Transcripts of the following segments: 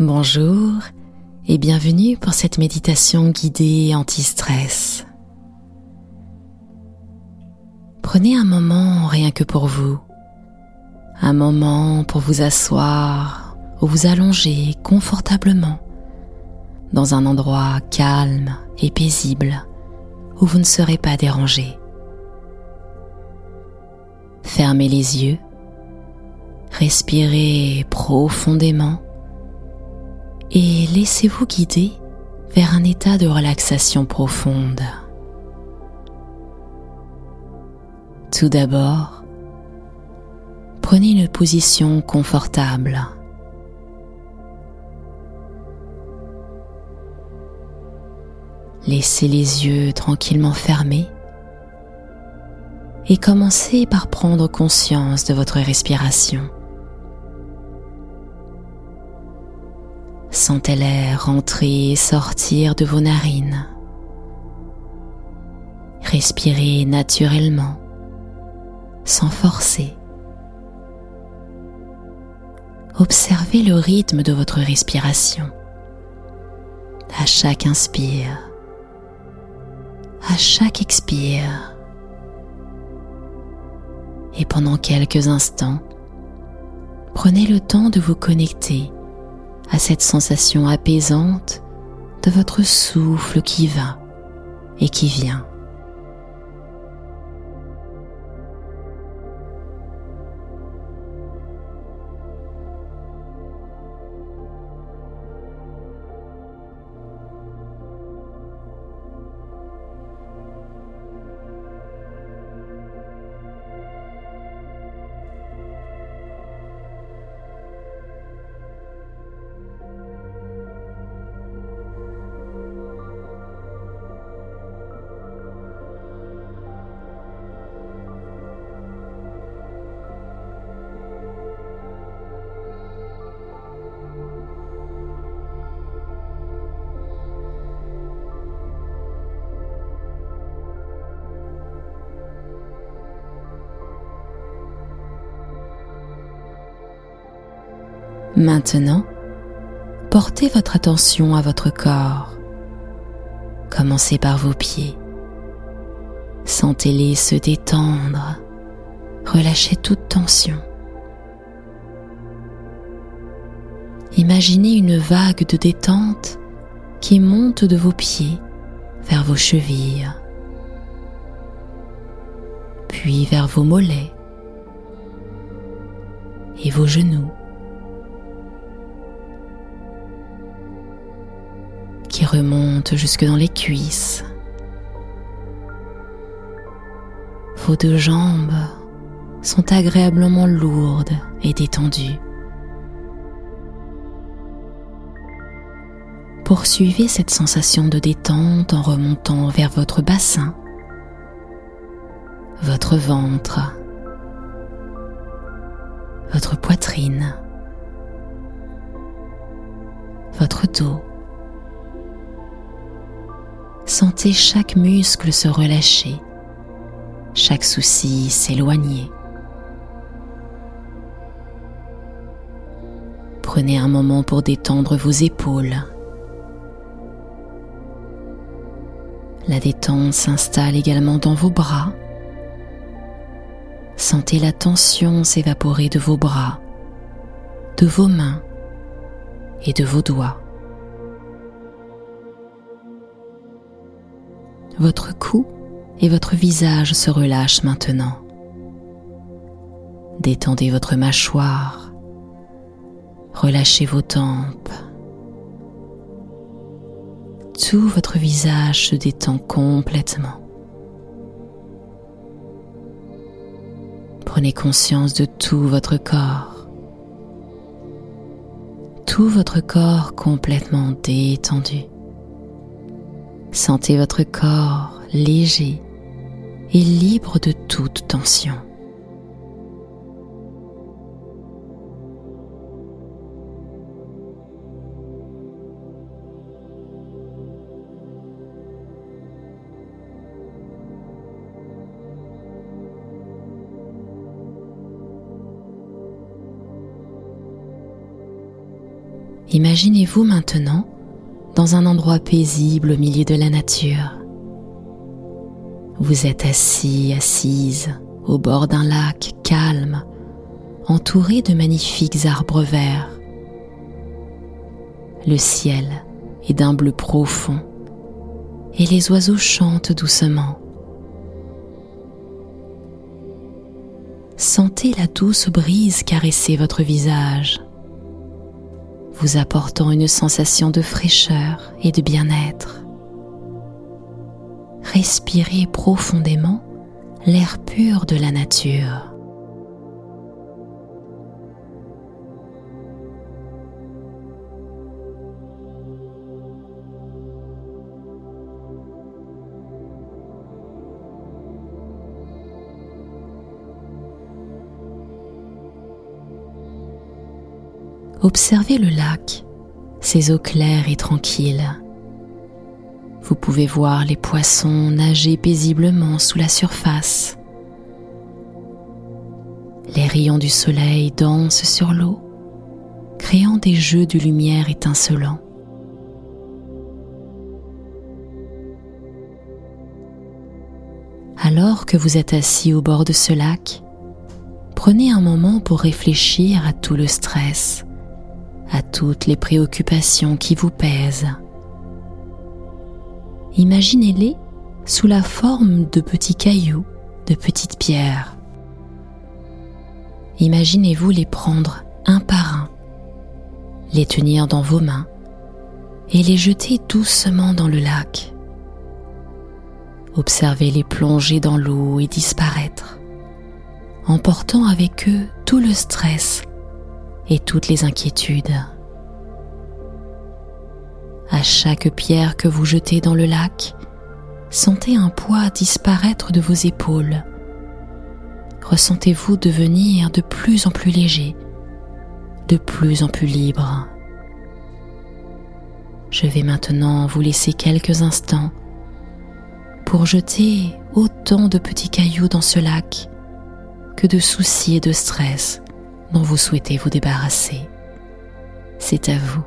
Bonjour et bienvenue pour cette méditation guidée anti-stress. Prenez un moment rien que pour vous, un moment pour vous asseoir ou vous allonger confortablement dans un endroit calme et paisible où vous ne serez pas dérangé. Fermez les yeux, respirez profondément et laissez-vous guider vers un état de relaxation profonde. Tout d'abord, prenez une position confortable. Laissez les yeux tranquillement fermés et commencez par prendre conscience de votre respiration. Sentez l'air entrer et sortir de vos narines. Respirez naturellement, sans forcer. Observez le rythme de votre respiration. À chaque inspire, à chaque expire et pendant quelques instants, prenez le temps de vous connecter à cette sensation apaisante de votre souffle qui va et qui vient. Maintenant, portez votre attention à votre corps. Commencez par vos pieds. Sentez-les se détendre. Relâchez toute tension. Imaginez une vague de détente qui monte de vos pieds vers vos chevilles, puis vers vos mollets et vos genoux. Remonte jusque dans les cuisses. Vos deux jambes sont agréablement lourdes et détendues. Poursuivez cette sensation de détente en remontant vers votre bassin, votre ventre, votre poitrine, votre dos. Sentez chaque muscle se relâcher, chaque souci s'éloigner. Prenez un moment pour détendre vos épaules. La détente s'installe également dans vos bras. Sentez la tension s'évaporer de vos bras, de vos mains et de vos doigts. Votre cou et votre visage se relâchent maintenant. Détendez votre mâchoire. Relâchez vos tempes. Tout votre visage se détend complètement. Prenez conscience de tout votre corps. Tout votre corps complètement détendu. Sentez votre corps léger et libre de toute tension. Imaginez-vous maintenant dans un endroit paisible au milieu de la nature. Vous êtes assis, assise au bord d'un lac calme, entouré de magnifiques arbres verts. Le ciel est d'un bleu profond et les oiseaux chantent doucement. Sentez la douce brise caresser votre visage, vous apportant une sensation de fraîcheur et de bien-être. Respirez profondément l'air pur de la nature. Observez le lac, ses eaux claires et tranquilles. Vous pouvez voir les poissons nager paisiblement sous la surface. Les rayons du soleil dansent sur l'eau, créant des jeux de lumière étincelants. Alors que vous êtes assis au bord de ce lac, prenez un moment pour réfléchir à tout le stress, à toutes les préoccupations qui vous pèsent. Imaginez-les sous la forme de petits cailloux, de petites pierres. Imaginez-vous les prendre un par un, les tenir dans vos mains et les jeter doucement dans le lac. Observez-les plonger dans l'eau et disparaître, emportant avec eux tout le stress et toutes les inquiétudes. À chaque pierre que vous jetez dans le lac, sentez un poids disparaître de vos épaules. Ressentez-vous devenir de plus en plus léger, de plus en plus libre. Je vais maintenant vous laisser quelques instants pour jeter autant de petits cailloux dans ce lac que de soucis et de stress dont vous souhaitez vous débarrasser. C'est à vous.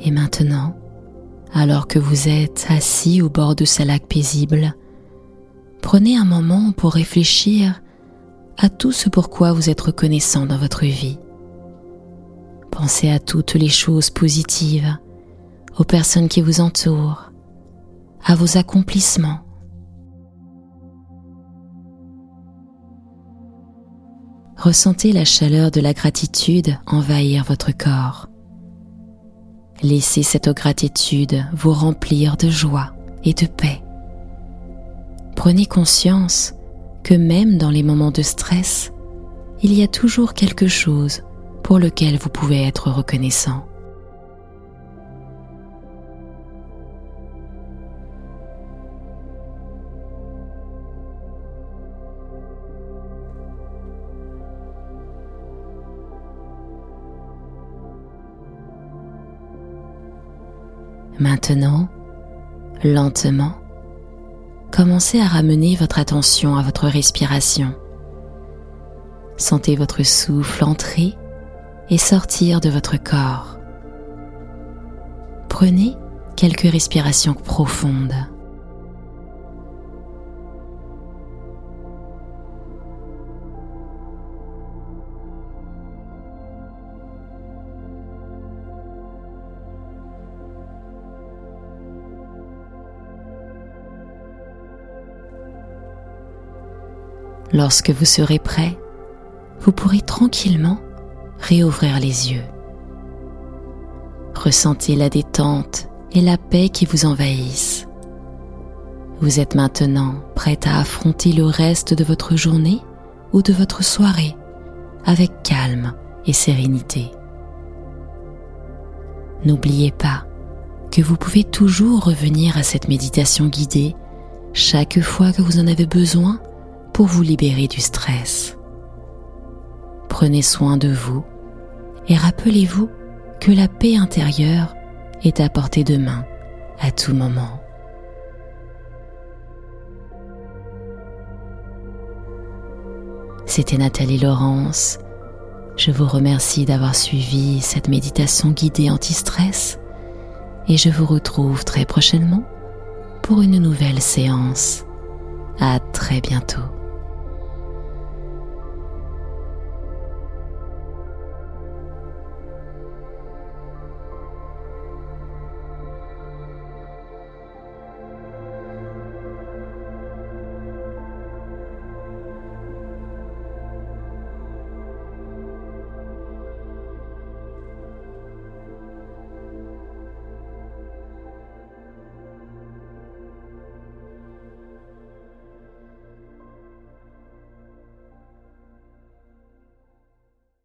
Et maintenant, alors que vous êtes assis au bord de ce lac paisible, prenez un moment pour réfléchir à tout ce pourquoi vous êtes reconnaissant dans votre vie. Pensez à toutes les choses positives, aux personnes qui vous entourent, à vos accomplissements. Ressentez la chaleur de la gratitude envahir votre corps Laissez cette gratitude vous remplir de joie et de paix. Prenez conscience que même dans les moments de stress, il y a toujours quelque chose pour lequel vous pouvez être reconnaissant. Maintenant, lentement, commencez à ramener votre attention à votre respiration. Sentez votre souffle entrer et sortir de votre corps. Prenez quelques respirations profondes. Lorsque vous serez prêt, vous pourrez tranquillement réouvrir les yeux. Ressentez la détente et la paix qui vous envahissent. Vous êtes maintenant prête à affronter le reste de votre journée ou de votre soirée avec calme et sérénité. N'oubliez pas que vous pouvez toujours revenir à cette méditation guidée chaque fois que vous en avez besoin pour vous libérer du stress. Prenez soin de vous et rappelez-vous que la paix intérieure est à portée de main à tout moment. C'était Nathalie Laurence. Je vous remercie d'avoir suivi cette méditation guidée anti-stress et je vous retrouve très prochainement pour une nouvelle séance. À très bientôt.